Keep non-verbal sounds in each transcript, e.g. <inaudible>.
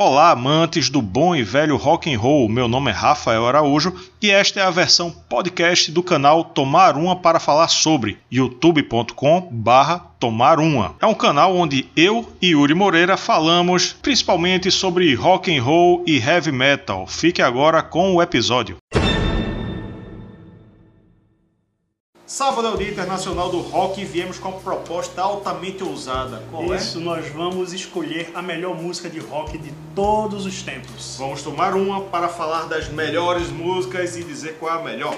Olá, amantes do bom e velho rock and roll. Meu nome é Rafael Araújo e esta é a versão podcast do canal Tomar Uma para falar sobre youtube.com/barra Tomar Uma. É um canal onde eu e Yuri Moreira falamos principalmente sobre rock and roll e heavy metal. Fique agora com o episódio. Sábado é o Dia Internacional do Rock e viemos com uma proposta altamente ousada. Qual Isso, nós vamos escolher a melhor música de rock de todos os tempos. Vamos tomar uma para falar das melhores músicas e dizer qual é a melhor.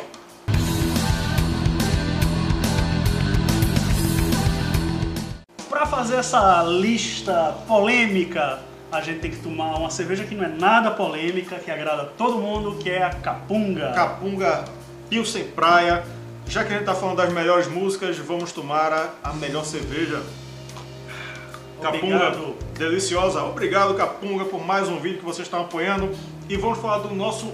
Para fazer essa lista polêmica, a gente tem que tomar uma cerveja que não é nada polêmica, que agrada todo mundo, que é a Capunga. Capunga Pilsen Praia. Já que a gente está falando das melhores músicas, vamos tomar a, a melhor cerveja. Capunga, Obrigado. deliciosa. Obrigado, Capunga, por mais um vídeo que vocês estão apoiando. E vamos falar do nosso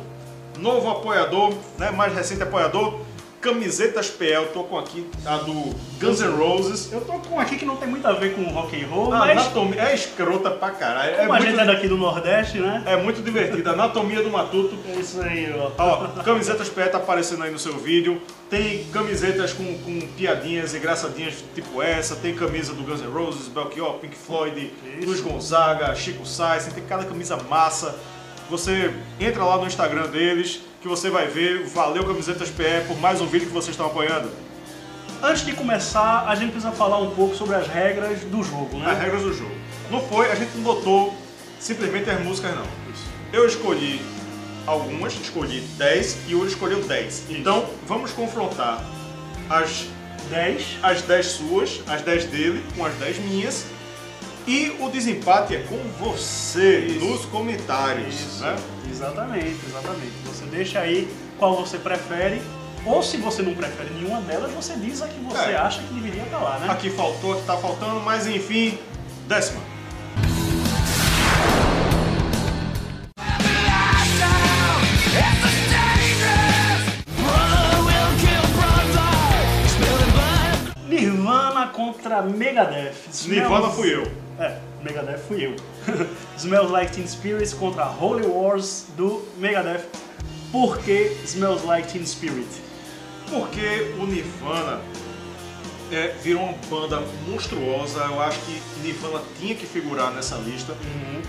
novo apoiador, né, mais recente apoiador, Camisetas PL. Tô com aqui a do Guns N' Roses. Eu tô com aqui que não tem muito a ver com rock and roll, A mas anatomia é escrota pra caralho. É como a gente é muito, daqui do Nordeste, né? é muito divertida. Anatomia do Matuto. É isso aí, ó. Ó, camisetas PE tá aparecendo aí no seu vídeo. Tem camisetas com, com piadinhas engraçadinhas tipo essa. Tem camisa do Guns N' Roses, Belchior, Pink Floyd, Isso. Luiz Gonzaga, Chico Sainz. Tem cada camisa massa. Você entra lá no Instagram deles que você vai ver. Valeu Camisetas PE por mais um vídeo que vocês estão apoiando. Antes de começar, a gente precisa falar um pouco sobre as regras do jogo, né? As regras do jogo. Não foi, a gente não botou simplesmente as músicas não. Eu escolhi algumas, escolhi 10 e o Yuri escolheu 10. Então vamos confrontar as 10. as 10 suas, as 10 dele, com as 10 minhas. E o desempate é com você Isso. nos comentários. Isso, Né? exatamente, exatamente. Você deixa aí qual você prefere, ou se você não prefere nenhuma delas, você diz a que você É. acha que deveria estar lá, né? Aqui faltou, aqui tá faltando, mas enfim, décima. Nirvana contra Megadeth. Nirvana fui eu. É, Megadeth fui eu. <laughs> Smells Like Teen Spirit contra Holy Wars do Megadeth. Por que Smells Like Teen Spirit? Porque o Nirvana é, virou uma banda monstruosa. Eu acho que Nirvana tinha que figurar nessa lista.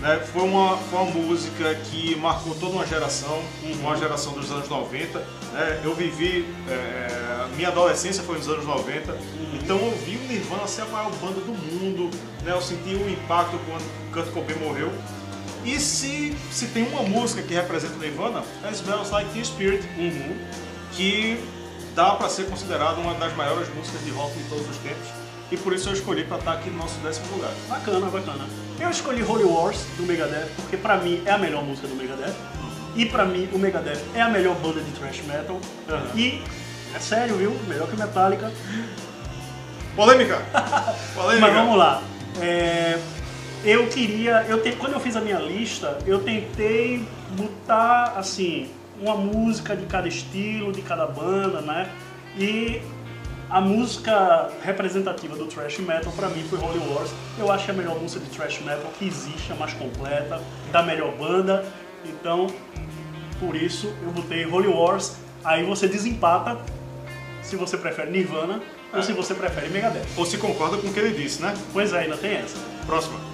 né? Foi, uma, foi uma música que marcou toda uma geração, uma geração dos anos 90. né? Eu vivi, é, minha adolescência foi nos anos 90, então eu vi o Nirvana ser a maior banda do mundo. Né? Eu senti o impacto quando Kurt Cobain morreu. E se, se tem uma música que representa o Nirvana, é Smells Like Teen Spirit Uhum. que dá para ser considerada uma das maiores músicas de rock de todos os tempos. E por isso eu escolhi para estar aqui no nosso décimo lugar. Bacana, bacana. Eu escolhi Holy Wars do Megadeth porque pra mim é a melhor música do Megadeth. E pra mim o Megadeth é a melhor banda de thrash metal. Uhum. E é sério, viu? Melhor que Metallica. Polêmica! <laughs> Polêmica! Mas vamos lá. É, eu queria, eu te- quando eu fiz a minha lista, eu tentei botar assim uma música de cada estilo, de cada banda, né? E a música representativa do thrash metal pra mim foi Holy Wars. Eu acho que é a melhor música de thrash metal que existe, a mais completa, da melhor banda. Então, por isso eu botei Holy Wars. Aí você desempata se você prefere Nirvana ou se você prefere Megadeth. Ou se concorda com o que ele disse, né? Pois é, ainda tem essa. Próxima.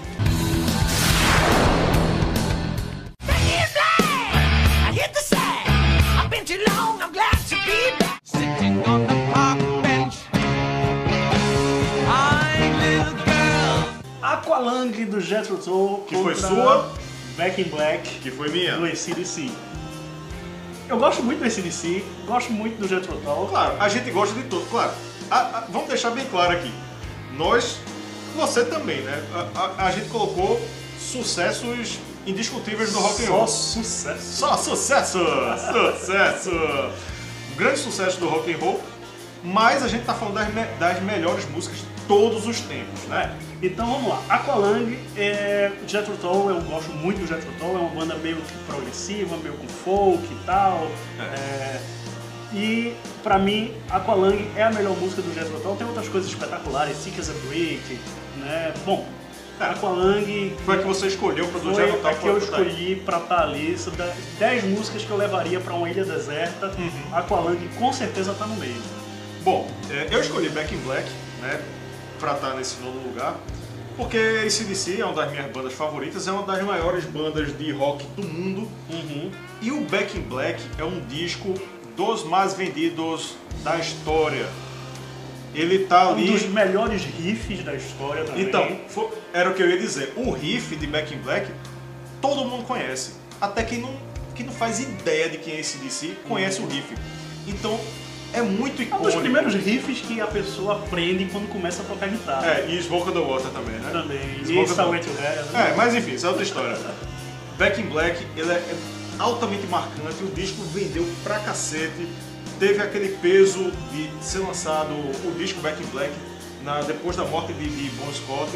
Aqualung do Jethro Tull Que foi contra sua? Back in Black Que foi minha. do ACDC. Eu gosto muito do ACDC, gosto muito do Jethro Tull. Claro, a gente gosta de tudo. Claro, a- a- vamos deixar bem claro aqui. Nós, você também, né? A, a- a gente colocou sucessos indiscutíveis do rock and Só roll. sucesso. Só sucesso! sucesso! Grande sucesso do rock and roll, mas a gente tá falando das, me- das melhores músicas de todos os tempos, né? É, então vamos lá. Aqualung, é, Jethro Tull, eu gosto muito do Jethro Tull, é uma banda meio progressiva, meio com folk e tal. É, e pra mim, Aqualung é a melhor música do Jethro Tull. Tem outras coisas espetaculares, Sick as a Brick, né? Bom, Aqualung Foi a que você escolheu para do foi a que eu escolhi pra estar ali. São 10 músicas que eu levaria pra uma ilha deserta. Uhum. Aqualung com certeza tá no meio. Bom, é, eu escolhi Back in Black, né, pra estar nesse nono lugar, porque ACDC é uma das minhas bandas favoritas, é uma das maiores bandas de rock do mundo, e o Back in Black é um disco dos mais vendidos da história. Ele tá Um ali... dos melhores riffs da história também. Então, fo- era o que eu ia dizer. O riff de Back in Black, todo mundo conhece. Até quem não, quem não faz ideia de quem é esse DC, conhece o riff. Então, é muito é um icônico. dos primeiros riffs que a pessoa aprende quando começa a tocar guitarra. É, e Smoke the Water também, né? Também. E Smoke Stairway Water. to né? É, mas enfim, isso é outra história. Back in Black, ele é altamente marcante, o disco vendeu pra cacete, teve aquele peso de ser lançado o disco Back in Black na- depois da morte de, de Bon Scott.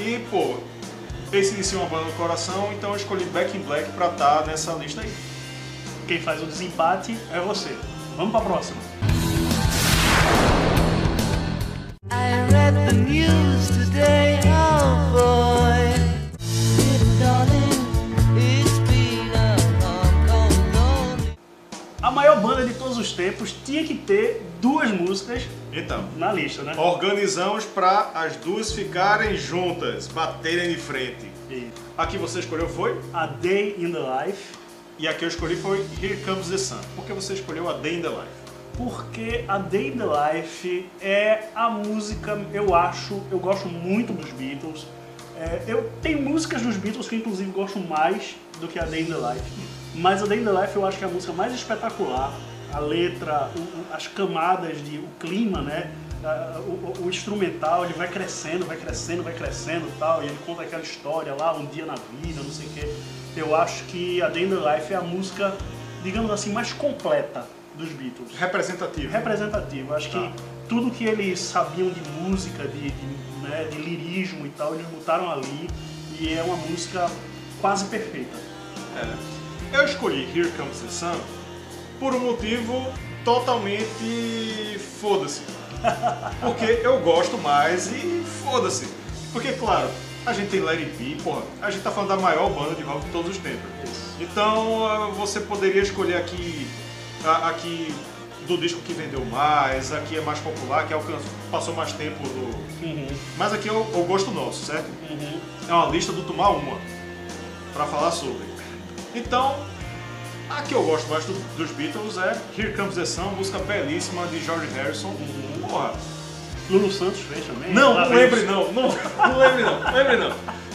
E, pô, esse de ser uma banda do coração, então eu escolhi Back in Black pra estar nessa lista aí. Quem faz o desempate é você. Vamos pra próxima. I read the news today, os tempos tinha que ter duas músicas Então, na lista, né? organizamos pra as duas ficarem juntas, baterem de frente. E A que você escolheu foi? A Day in the Life, E a que eu escolhi foi Here Comes the Sun. Por que você escolheu a Day in the Life? porque a Day in the Life é a música, eu acho, eu gosto muito dos Beatles. É, eu tenho músicas dos Beatles que eu, inclusive gosto mais do que a Day in the Life. Mas a Day in the Life eu acho que é a música mais espetacular. A letra, o- o- as camadas de o clima, né? O, o- instrumental ele vai crescendo, vai crescendo, vai crescendo e tal, e ele conta aquela história lá, um dia na vida, não sei o quê. Eu acho que a Day in the Life é a música, digamos assim, mais completa dos Beatles Representativo. representativo. Acho Tá. que tudo que eles sabiam de música, de, de, né, de lirismo e tal, eles botaram ali e é uma música quase perfeita. É. Eu escolhi Here Comes the Sun por um motivo totalmente foda-se. Porque eu gosto mais e foda-se. Porque, claro, a gente tem It Be, porra, a gente tá falando da maior banda de rock de todos os tempos. Então ah, você poderia escolher aqui, a- aqui do disco que vendeu mais, aqui é mais popular, que alcançou, passou mais tempo no. Mas aqui é o, o gosto nosso, certo? É uma lista do Tomar Uma pra falar sobre. Então, a que eu gosto mais do- dos Beatles é Here Comes the Sun, música belíssima de George Harrison. Porra, Lulu Santos fez também. não, não lembre não, não, não lembre não, lembre não,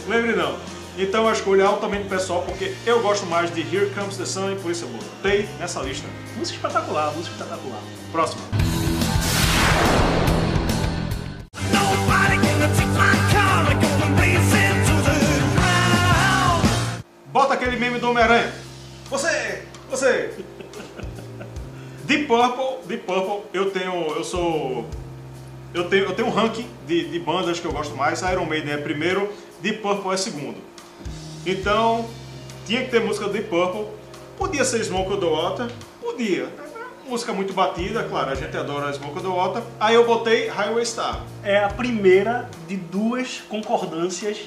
lembre não. Então a escolha é altamente pessoal porque eu gosto mais de Here Comes the Sun e por isso eu botei nessa lista. Música espetacular, música espetacular. Próxima. Bota aquele meme do Homem-Aranha. Deep Purple, Deep Purple, eu tenho, eu sou, eu tenho, eu tenho um ranking de, de bandas que eu gosto mais. Iron Maiden é primeiro, Deep Purple é segundo. Então, tinha que ter música do Deep Purple. Podia ser Smoke on the Water, podia. É uma Música muito batida, claro, a gente adora Smoke on the Water. Aí eu botei Highway Star. É a primeira de duas concordâncias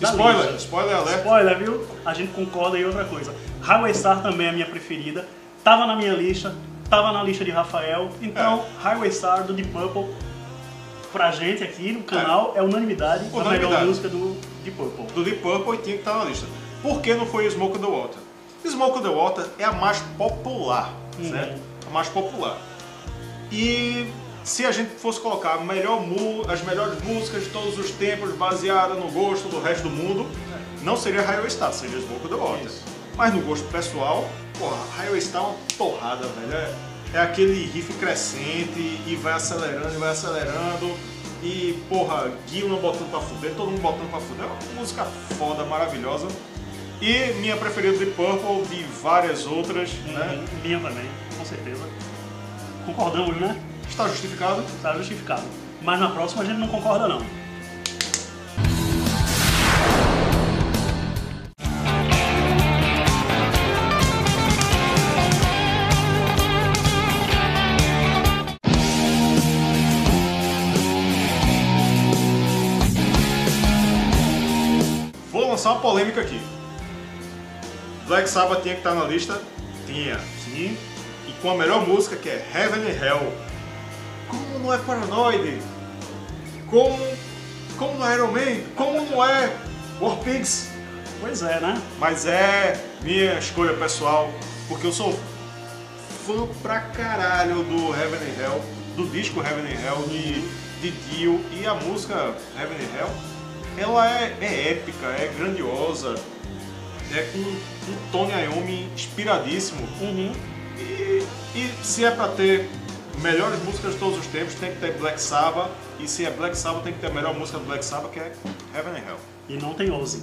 da Spoiler, lista. spoiler alert. Spoiler, viu? A gente concorda em outra coisa. Highway Star também é a minha preferida. Tava na minha lista, tava na lista de Rafael. Então, Highway Star do Deep Purple, pra gente aqui no canal, é, unanimidade, a Unanimidade. melhor música do Deep Purple. do Deep Purple e tinha que estar na lista. Por que não foi Smoke on the Water? Smoke on the Water é a mais popular, certo? A mais popular. E se a gente fosse colocar a melhor as melhores músicas de todos os tempos baseada no gosto do resto do mundo, não seria Highway Star, seria Smoke on the Water. Isso. Mas no gosto pessoal, porra, Highway Star é uma porrada, velho. É, é aquele riff crescente e vai acelerando e vai acelerando. E, porra, Gillan botando pra fuder, todo mundo botando pra fuder. É uma música foda, maravilhosa. E minha preferida de Purple, de várias outras, né? Uhum. Minha também, com certeza. Concordamos, né? Está justificado. Está justificado. Mas na próxima a gente não concorda, não. Lançar uma polêmica aqui. Black Sabbath tinha que estar na lista? Tinha. Sim. E com a melhor música que é Heaven and Hell. Como não é Paranoid? Como, como não é Iron Man? Como não é War Pigs? Pois é, né? Mas é minha escolha pessoal, porque eu sou fã pra caralho do Heaven and Hell, do disco Heaven and Hell de, de Dio e a música Heaven and Hell, ela é, é épica, é grandiosa, é com um Tony Iommi inspiradíssimo. Uhum. E, e se é pra ter melhores músicas de todos os tempos, tem que ter Black Sabbath, e se é Black Sabbath, tem que ter a melhor música do Black Sabbath, que é Heaven and Hell. E não tem Ozzy.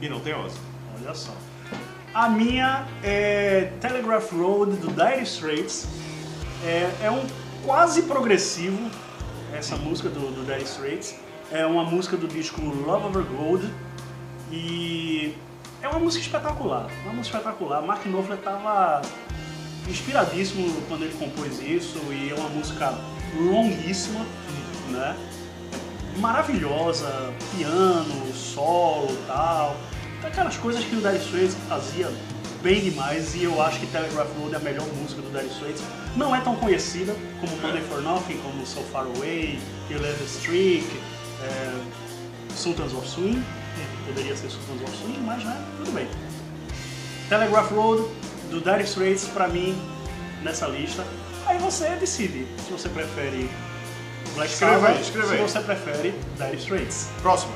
E não tem Ozzy. Olha só. A minha é Telegraph Road do Dire Straits. É, é um quase progressivo, essa música do, do Dire Straits. É uma música do disco Love Over Gold. E é uma música espetacular. Uma música espetacular. Mark Knopfler estava inspiradíssimo quando ele compôs isso. E é uma música longuíssima, né? maravilhosa, piano, solo e tal. Aquelas coisas que o Dire Straits fazia bem demais e eu acho que Telegraph Road é a melhor música do Dire Straits. Não é tão conhecida como Money for Nothing, como So Far Away, You Let the Streak, é, Sultans of Swing. Poderia ser Sultans of Swing, mas né, tudo bem. Telegraph Road do Dire Straits pra mim nessa lista. Aí você decide se você prefere Black Escreva Sabbath, aí, escreva se aí. você prefere Dire Straits. Próximo.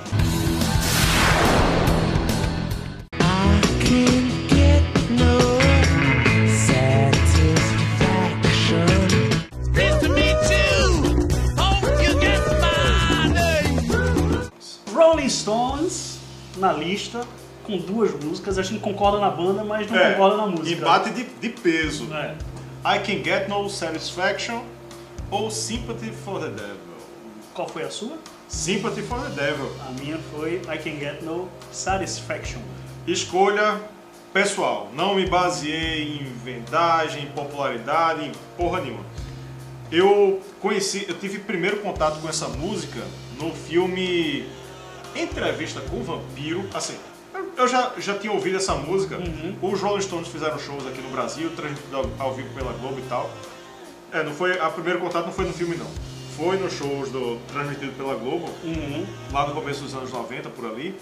Na lista com duas músicas. A gente concorda na banda, mas não concorda na música. embate de, de peso. É. I Can Get No Satisfaction ou Sympathy for the Devil? Qual foi a sua? Sympathy for the Devil. A minha foi I Can Get No Satisfaction. Escolha pessoal. Não me baseei em vendagem, em popularidade, em porra nenhuma. Eu conheci, eu tive primeiro contato com essa música no filme Entrevista com o Vampiro. Assim, eu- já, já tinha ouvido essa música. Os Rolling Stones fizeram shows aqui no Brasil, transmitido ao, vivo pela Globo e tal. É, não foi, a primeiro contato não foi no filme não. Foi nos shows do, transmitido pela Globo, lá no começo dos anos 90, por ali.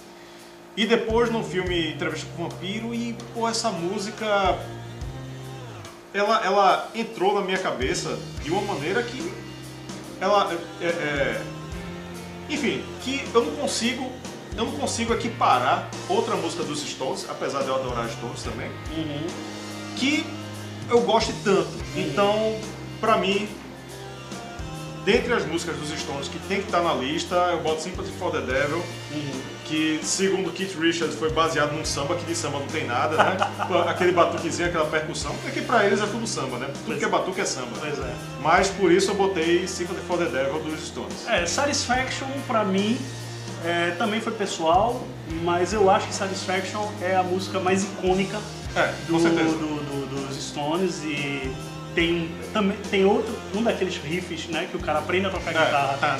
E depois no filme Entrevista com o Vampiro e, pô, essa música ela, ela entrou na minha cabeça de uma maneira que ela é, é- enfim, que eu não consigo eu não consigo equiparar outra música dos Stones, apesar de eu adorar Stones também, que eu goste tanto. Então, pra mim, dentre as músicas dos Stones que tem que estar na lista, eu boto Sympathy for the Devil, que segundo Keith Richards foi baseado num samba, que de samba não tem nada, né? <laughs> Aquele batuquezinho, aquela percussão, é que pra eles é tudo samba, né? Tudo que é batuque é samba. Pois é. Mas por isso eu botei Sympathy for the Devil dos Stones. É, Satisfaction pra mim é, também foi pessoal, mas eu acho que Satisfaction é a música mais icônica É, do, do- do- dos Stones e tem um, também tem outro um daqueles riffs né que o cara aprende a tocar É. guitarra Tan,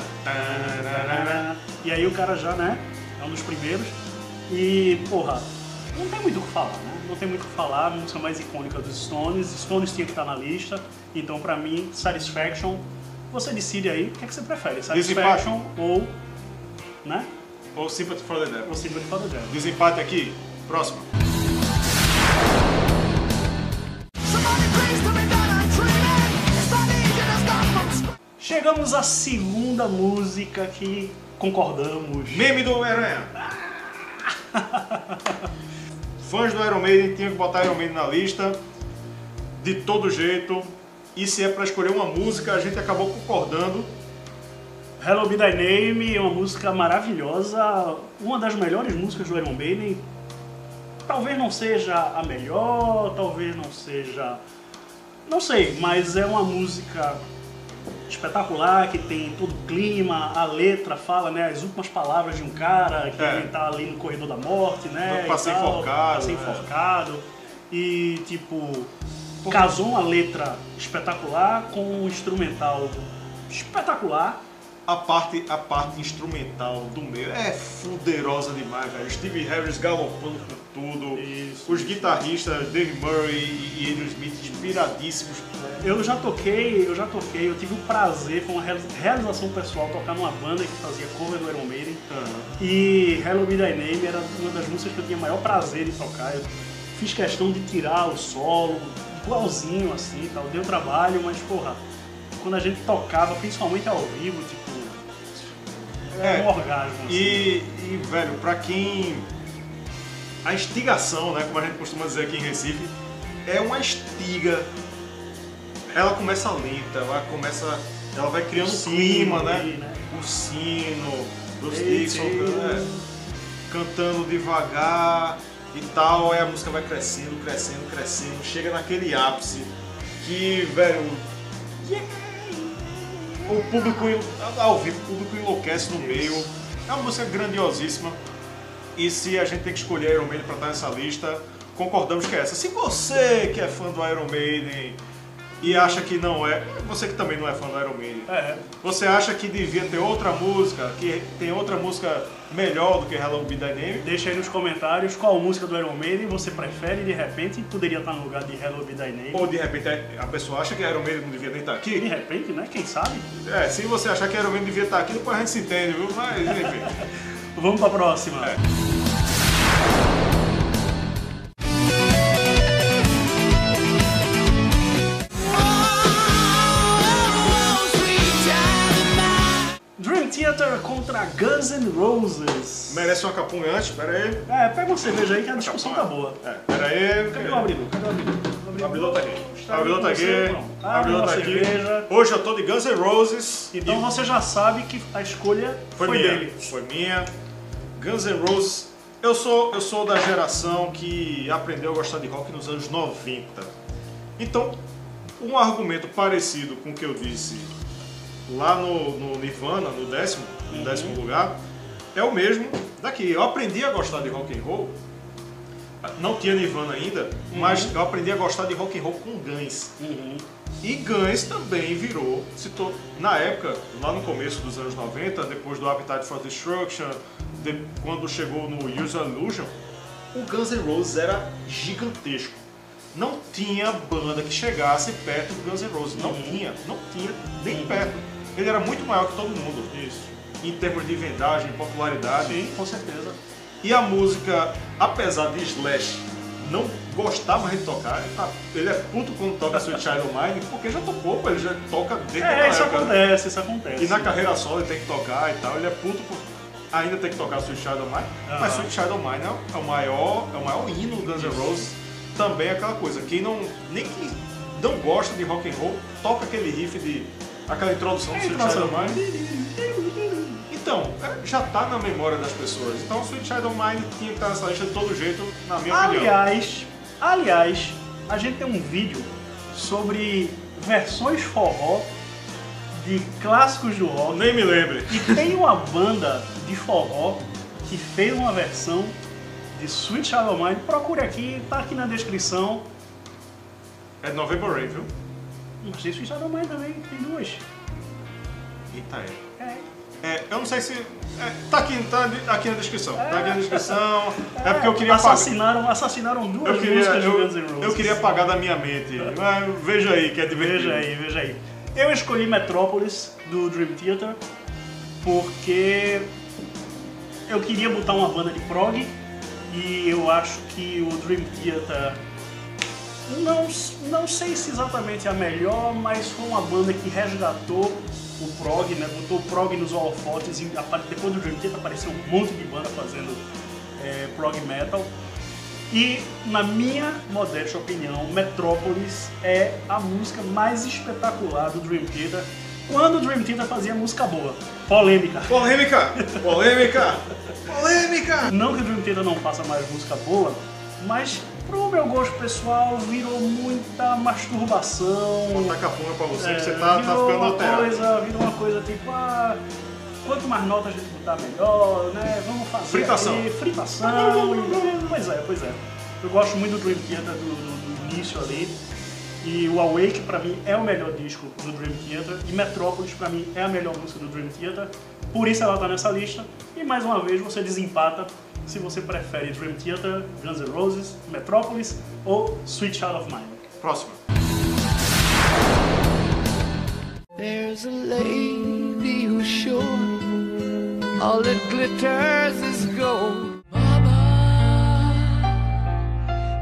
tararara. e aí o cara já né é um dos primeiros e porra não tem muito o que falar né não tem muito o que falar a música mais icônica dos Stones Stones tinha que estar na lista então pra mim Satisfaction você decide aí o que, é que você prefere Satisfaction ou né Ou Sympathy for the Devil. ou Sympathy for the Devil Desempate aqui. Próximo. Chegamos à segunda música que concordamos. Meme do Homem-Aranha. Fãs do Iron Maiden tinham que botar Iron Maiden na lista de todo jeito. E se é pra escolher uma música, a gente acabou concordando. Hello Be Thy Name é uma música maravilhosa, uma das melhores músicas do Iron Maiden. Talvez não seja a melhor, talvez não seja. Não sei, mas é uma música espetacular que tem todo o clima, a letra fala né, as últimas palavras de um cara que É. tá ali no corredor da morte, né? Pra ser tal, enforcado, Pra ser né? enforcado. E tipo, casou uma letra espetacular com um instrumental espetacular A parte, a parte instrumental do meio é fuderosa demais, velho. Steve Harris galopando com tudo. Isso. Os guitarristas Dave Murray e Andrew Smith inspiradíssimos. Eu já toquei, eu já toquei, eu tive o prazer, foi uma reali- realização pessoal tocar numa banda que fazia cover do Iron Maiden. E Hello Be Thy Name era uma das músicas que eu tinha maior prazer em tocar. Eu fiz questão de tirar o solo, igualzinho assim, tal. Deu trabalho, mas porra, quando a gente tocava, principalmente ao vivo, tipo, É. um orgasmo. assim. E, e, velho, pra quem. A instigação, né? Como a gente costuma dizer aqui em Recife, é uma estiga. Ela começa lenta, ela começa. Ela vai criando O um clima, né? né? O sino, dos Ei, Dixon, né? cantando devagar e tal, aí a música vai crescendo, crescendo, crescendo, chega naquele ápice que, velho, o público ao vivo, o público enlouquece no meio. É uma música grandiosíssima. E se a gente tem que escolher Iron Maiden para estar nessa lista, concordamos que é essa. Se você que é fã do Iron Maiden e acha que não é, você que também não é fã do Iron Maiden, É, você acha que devia ter outra música, que tem outra música melhor do que Hello Be Thy Name? deixa aí nos comentários qual música do Iron Maiden você prefere de repente poderia estar no lugar de Hello Be Thy Name. Ou de repente a pessoa acha que Iron Maiden não devia nem estar De aqui? repente, né? Quem sabe? É, se você achar que Iron Maiden devia estar aqui, depois a gente se entende, viu? Mas, enfim. <laughs> Vamos pra próxima. É. N' Roses. Merece uma capunga antes? Pera aí. É, pega uma cerveja aí que a discussão tá boa. É, pera aí. Cadê o abridor? Cadê o abridor? O abridor tá aqui. Está O abridor tá aqui. você, pronto. O abridor Abre tá aqui. cerveja. Hoje eu tô de Guns N' Roses. Então você já sabe que a escolha foi, foi, minha. dele. Foi minha. Guns N' Roses. Eu sou, eu sou da geração que aprendeu a gostar de rock nos anos 90. Então, um argumento parecido com o que eu disse lá no, no Nirvana, no décimo, no décimo lugar, é o mesmo daqui. Eu aprendi a gostar de rock and roll. Não tinha Nirvana ainda, mas eu aprendi a gostar de rock and roll com Guns. Uhum. E Guns também virou, se to- na época, lá no começo dos anos 90, depois do Appetite for Destruction, de- quando chegou no Use Illusion, o Guns N' Roses era gigantesco. Não tinha banda que chegasse perto do Guns N' Roses. Não tinha, não tinha, nem perto. Ele era muito maior que todo mundo. Isso. Em termos de vendagem, popularidade. Sim, com certeza. E a música, apesar de Slash não gostar mais de tocar, ele, tá- ele é puto quando toca Sweet Child Mine, porque já tocou, ele já toca desde É, isso época. acontece, isso acontece. E na carreira solo ele tem que tocar e tal, ele é puto por ainda tem que tocar Sweet Child Mine, Aham. mas Sweet Child Mine é, é o maior, é o maior hino do Guns N' Roses. Também é aquela coisa, quem não, nem que não gosta de rock and roll, toca aquele riff de, aquela introdução do Sweet. Child O' Mine. Então, é, já tá na memória das pessoas. Então, Sweet Child O' Mine tinha que estar nessa lista de todo jeito, na minha opinião. Aliás, aliás, a gente tem um vídeo sobre versões forró de clássicos do rock. Nem me lembre. E tem uma banda de forró que fez uma versão de Sweet Child O' Mine. Procure aqui, tá aqui na descrição. É November Rain, viu? Tem Sweet Child O' Mine também, tem duas. Eita, é. É. É, eu não sei se. é, tá, aqui, tá aqui na descrição. Tá aqui na descrição. É, porque eu queria assassinaram, assassinaram duas Eu queria, músicas de eu, Guns N' Roses. eu queria apagar da minha mente. Mas veja aí, que é divertido. Veja aí, veja aí. Eu escolhi Metrópolis do Dream Theater porque eu queria botar uma banda de prog e eu acho que o Dream Theater não, não sei se exatamente é a melhor, mas foi uma banda que resgatou o prog, né? Botou o prog nos holofotes e depois do Dream Theater apareceu um monte de banda fazendo é, prog metal. E, na minha modesta opinião, Metrópolis é a música mais espetacular do Dream Theater. Quando o Dream Theater fazia música boa. Polêmica. Polêmica! Polêmica! <laughs> Polêmica! Não que o Dream Theater não faça mais música boa, mas pro meu gosto pessoal virou muita masturbação. Botar capunga pra você, É, que você tá, tá virou ficando uma alterado. coisa, virou uma coisa tipo, ah, quanto mais notas a gente botar melhor, né? Vamos fazer Fritação. aqui, fritação. e- pois é, pois é. Eu gosto muito do Dream Theater do, do- do início ali. E o Awake, pra mim, é o melhor disco do Dream Theater. E Metropolis, pra mim, é a melhor música do Dream Theater. Por isso ela tá nessa lista. E mais uma vez, você desempata se você prefere Dream Theater, Guns N' Roses, Metropolis ou Sweet Child of Mine. Próxima. There's a lady who's sure all that glitters is gold. Mama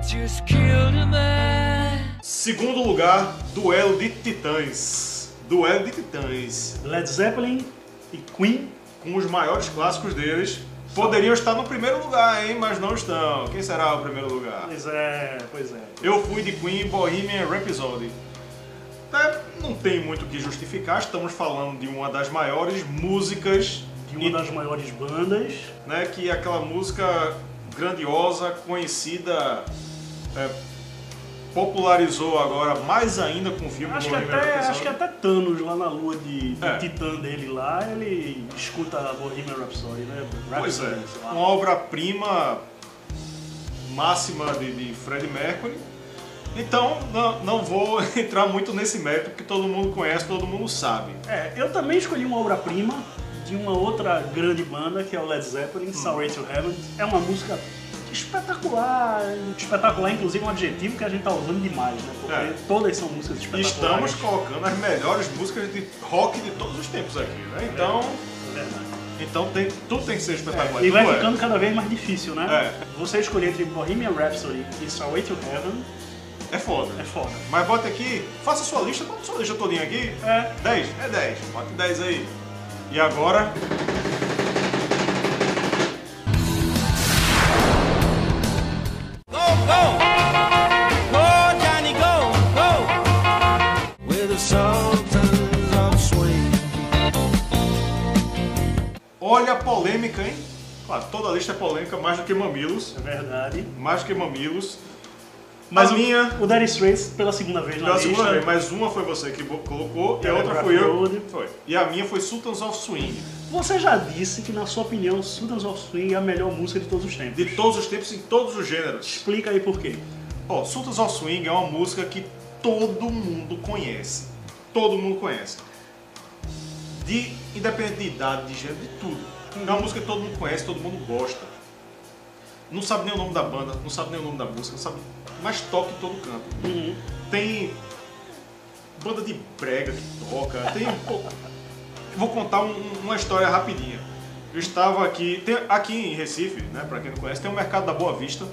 just killed a man. Segundo lugar, duelo de titãs. Duelo de titãs. Led Zeppelin e Queen. Com os maiores clássicos deles. Poderiam estar no primeiro lugar, hein? Mas não estão. Quem será o primeiro lugar? Pois é, pois é. Eu fui de Queen Bohemian Rhapsody. Até não tem muito o que justificar, estamos falando de uma das maiores músicas, De uma das maiores bandas. né, que é aquela música grandiosa, conhecida, é, popularizou agora mais ainda com o filme Acho que, até, acho que até Thanos lá na lua de, de É. Titã dele lá, ele escuta a Bohemian Rhapsody, né? Pois é, uma obra-prima máxima de, de Freddie Mercury. Então, não, não vou <laughs> entrar muito nesse mérito, porque todo mundo conhece, todo mundo sabe. É, eu também escolhi uma obra-prima de uma outra grande banda, que é o Led Zeppelin, Hum. Stairway to Heaven. É uma música espetacular, espetacular inclusive um adjetivo que a gente tá usando demais, né? Porque É. todas são músicas espetaculares. Estamos colocando as melhores músicas de rock de todos os tempos aqui, né? Então, É verdade. então tem, tudo tem que ser espetacular. E vai tudo é. ficando cada vez mais difícil, né? É. Você escolher entre Bohemian Rhapsody e Stairway to Heaven É foda. é foda. Mas bota aqui, faça sua lista, bota sua lista todinha aqui. É. 10? É 10. Bota 10 aí. E agora, polêmica, hein? Claro, toda lista é polêmica, mais do que Mamilos. É verdade. Mais do que Mamilos. Mas a o, minha, o Dire Straits pela segunda vez na pela lista. segunda vez, mas uma foi você que colocou e a outra fui eu. Foi. E a minha foi Sultans of Swing. Você já disse que, na sua opinião, Sultans of Swing é a melhor música de todos os tempos. De todos os tempos, em todos os gêneros. Explica aí por quê. Ó, Sultans of Swing é uma música que todo mundo conhece. Todo mundo conhece. De, independente de idade, de gênero, de tudo. É uma música que todo mundo conhece, todo mundo gosta. Não sabe nem o nome da banda, não sabe nem o nome da música, sabe, mas toca em todo canto. Tem banda de brega que toca, tem Vou contar um- uma história rapidinha. Eu estava aqui, tem- aqui em Recife, né, para quem não conhece, tem um mercado da Boa Vista,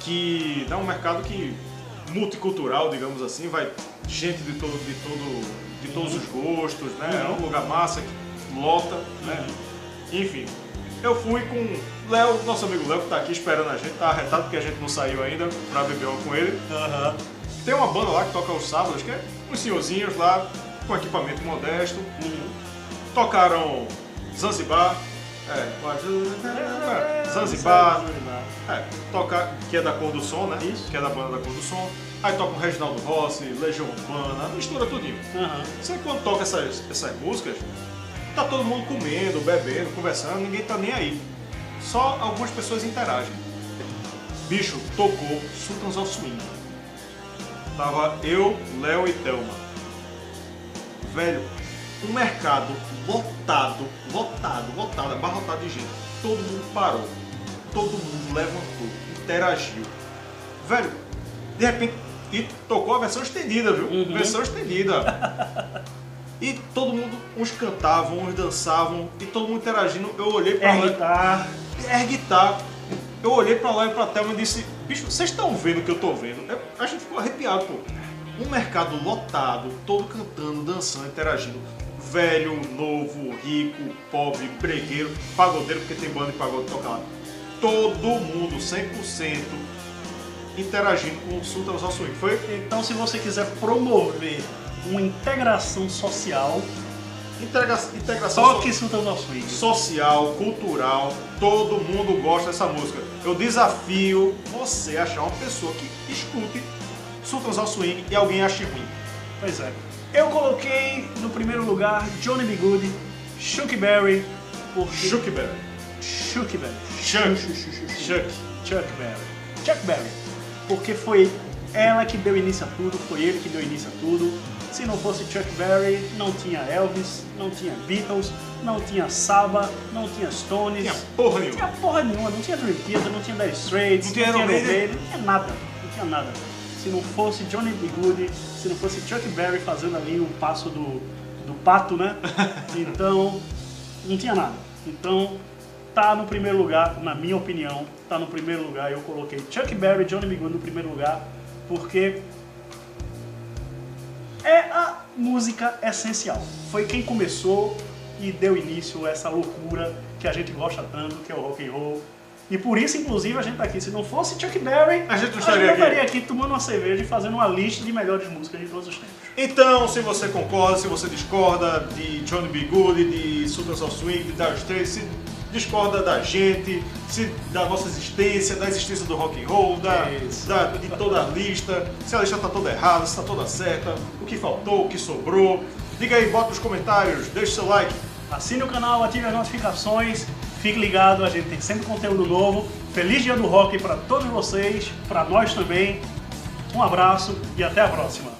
que é um mercado que multicultural, digamos assim, vai gente de todo, de todo, de todos os gostos, né? É um lugar massa que lota, né? Enfim, eu fui com Léo, nosso amigo Léo que tá aqui esperando a gente, tá arretado porque a gente não saiu ainda pra beber uma com ele. Tem uma banda lá que toca aos sábados, que é uns senhorzinhos lá com equipamento modesto. Tocaram Zanzibar, é, é, Zanzibar, é, toca, que é da Cor do Som, né? Isso. Que é da banda da Cor do Som. Aí toca o Reginaldo Rossi, Legião Urbana, mistura tudinho. Aham. Você quando toca essas, essas músicas, tá todo mundo comendo, bebendo, conversando, ninguém tá nem aí. Só algumas pessoas interagem. Bicho, tocou Sultans of Swing. Tava eu, Léo e Thelma. Velho, o mercado lotado, lotado, lotado, abarrotado de gente. Todo mundo parou. Todo mundo levantou, interagiu. Velho, de repente, e tocou a versão estendida, viu? Versão estendida. <laughs> E todo mundo, uns cantavam, uns dançavam, e todo mundo interagindo. Eu olhei pra É lá. guitarra. Air Guitar. Eu olhei pra lá e pra Thelma e disse, bicho, vocês estão vendo o que eu tô vendo? Eu- a gente ficou arrepiado, pô. Um mercado lotado, todo cantando, dançando, interagindo. Velho, novo, rico, pobre, bregueiro, pagodeiro, porque tem banda de pagode toca lá. Todo mundo, 100%, interagindo com o Sultans of Swing. Foi Então, se você quiser promover uma integração social, integra integração toque so- social, cultural, todo mundo gosta dessa música. Eu desafio você a achar uma pessoa que escute Sultans of Swing e alguém ache ruim. Pois é. Eu coloquei no primeiro lugar Johnny B. Good, Chuck Berry, porque... Chuck Berry. Chuck Berry. Chuck. Chuck. Chuck. Chuck Berry. Chuck Berry. Porque foi ela que deu início a tudo, foi ele que deu início a tudo. Se não fosse Chuck Berry, não tinha Elvis, não tinha Beatles, não tinha Saba, não tinha Stones. Tinha porra Não nenhuma. tinha porra nenhuma, não tinha Dream Theater, não tinha Dire Straits, Não tinha Iron Maiden. Não tinha nada, não tinha nada. Se não fosse Johnny B. Good, se não fosse Chuck Berry fazendo ali um passo do, do pato, né? Então, não tinha nada. Então, tá no primeiro lugar, na minha opinião, tá no primeiro lugar. Eu coloquei Chuck Berry e Johnny B. Good no primeiro lugar, porque é música essencial. Foi quem começou e deu início a essa loucura que a gente gosta tanto, que é o rock and roll. E por isso, inclusive, a gente tá aqui. Se não fosse Chuck Berry, A gente não estaria aqui. aqui tomando uma cerveja e fazendo uma lista de melhores músicas de todos os tempos. Então, se você concorda, se você discorda de Johnny B. Good, de Sultans of Swing, de Dire Straits, se discorda da gente, se da nossa existência, da existência do rock and roll, da, da- de toda a lista, se a lista tá toda errada, se tá toda certa, o que faltou, o que sobrou. Diga aí, bota nos comentários, deixa seu like. Assine o canal, ative as notificações, fique ligado, a gente tem sempre conteúdo novo. Feliz dia do rock para todos vocês, para nós também. Um abraço e até a próxima.